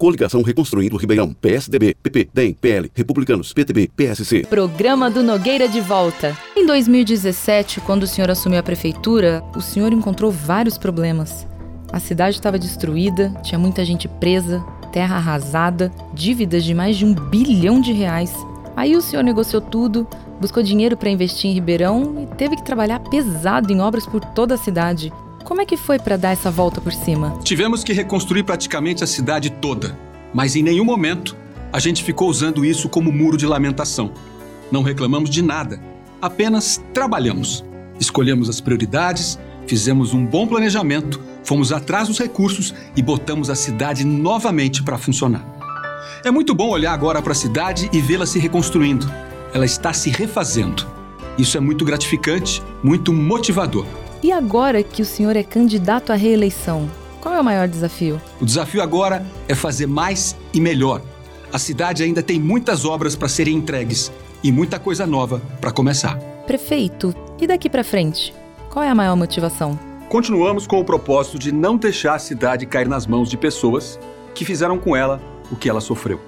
Coligação Reconstruindo Ribeirão. PSDB, PP, DEM, PL, Republicanos, PTB, PSC. Programa do Nogueira de volta. Em 2017, quando o senhor assumiu a prefeitura, o senhor encontrou vários problemas. A cidade estava destruída, tinha muita gente presa, terra arrasada, dívidas de mais de um bilhão de reais. Aí o senhor negociou tudo, buscou dinheiro para investir em Ribeirão e teve que trabalhar pesado em obras por toda a cidade. Como é que foi para dar essa volta por cima? Tivemos que reconstruir praticamente a cidade toda, mas em nenhum momento a gente ficou usando isso como muro de lamentação. Não reclamamos de nada, apenas trabalhamos. Escolhemos as prioridades, fizemos um bom planejamento, fomos atrás dos recursos e botamos a cidade novamente para funcionar. É muito bom olhar agora para a cidade e vê-la se reconstruindo. Ela está se refazendo. Isso é muito gratificante, muito motivador. E agora que o senhor é candidato à reeleição, qual é o maior desafio? O desafio agora é fazer mais e melhor. A cidade ainda tem muitas obras para serem entregues e muita coisa nova para começar. Prefeito, e daqui para frente? Qual é a maior motivação? Continuamos com o propósito de não deixar a cidade cair nas mãos de pessoas que fizeram com ela o que ela sofreu.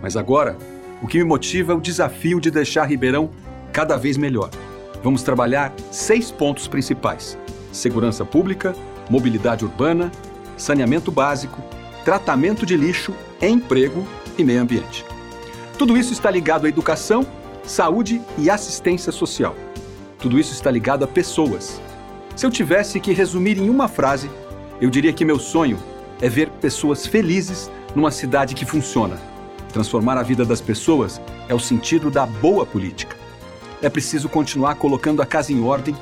Mas agora, o que me motiva é o desafio de deixar Ribeirão cada vez melhor. Vamos trabalhar seis pontos principais: segurança pública, mobilidade urbana, saneamento básico, tratamento de lixo, emprego e meio ambiente. Tudo isso está ligado à educação, saúde e assistência social. Tudo isso está ligado a pessoas. Se eu tivesse que resumir em uma frase, eu diria que meu sonho é ver pessoas felizes numa cidade que funciona. Transformar a vida das pessoas é o sentido da boa política. É preciso continuar colocando a casa em ordem,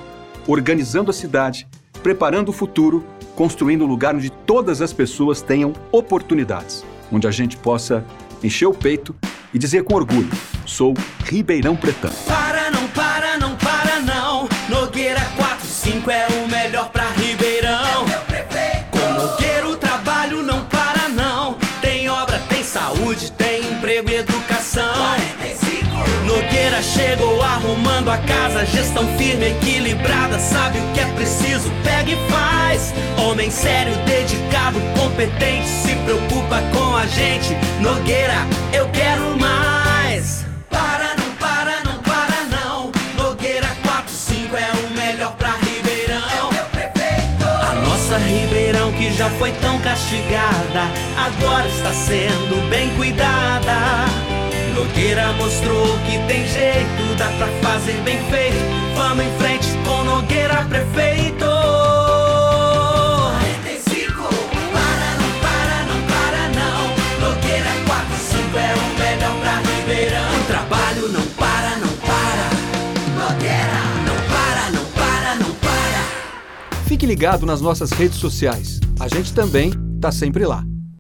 organizando a cidade, preparando o futuro, construindo um lugar onde todas as pessoas tenham oportunidades, onde a gente possa encher o peito e dizer com orgulho: sou Ribeirão Pretano. Para, não para, não para, não. Nogueira 45 é o melhor pra Ribeirão. Com Nogueira o trabalho não para, não. Tem obra, tem saúde, tem emprego e educação. Nogueira chegou arrumando a casa, gestão firme, equilibrada, sabe o que é preciso, pega e faz. Homem sério, dedicado, competente, se preocupa com a gente. Nogueira, eu quero mais. Para, não para, não para, não. Nogueira 45 é o melhor pra Ribeirão. A nossa Ribeirão que já foi tão castigada, agora está sendo bem cuidada. Nogueira mostrou que tem jeito, dá pra fazer bem feito. Vamos em frente com Nogueira prefeito. 45, para, não para, não para, não. Nogueira 45 é o melhor pra Ribeirão. O trabalho não para, não para. Nogueira, não para, não para, não para. Fique ligado nas nossas redes sociais. A gente também está sempre lá.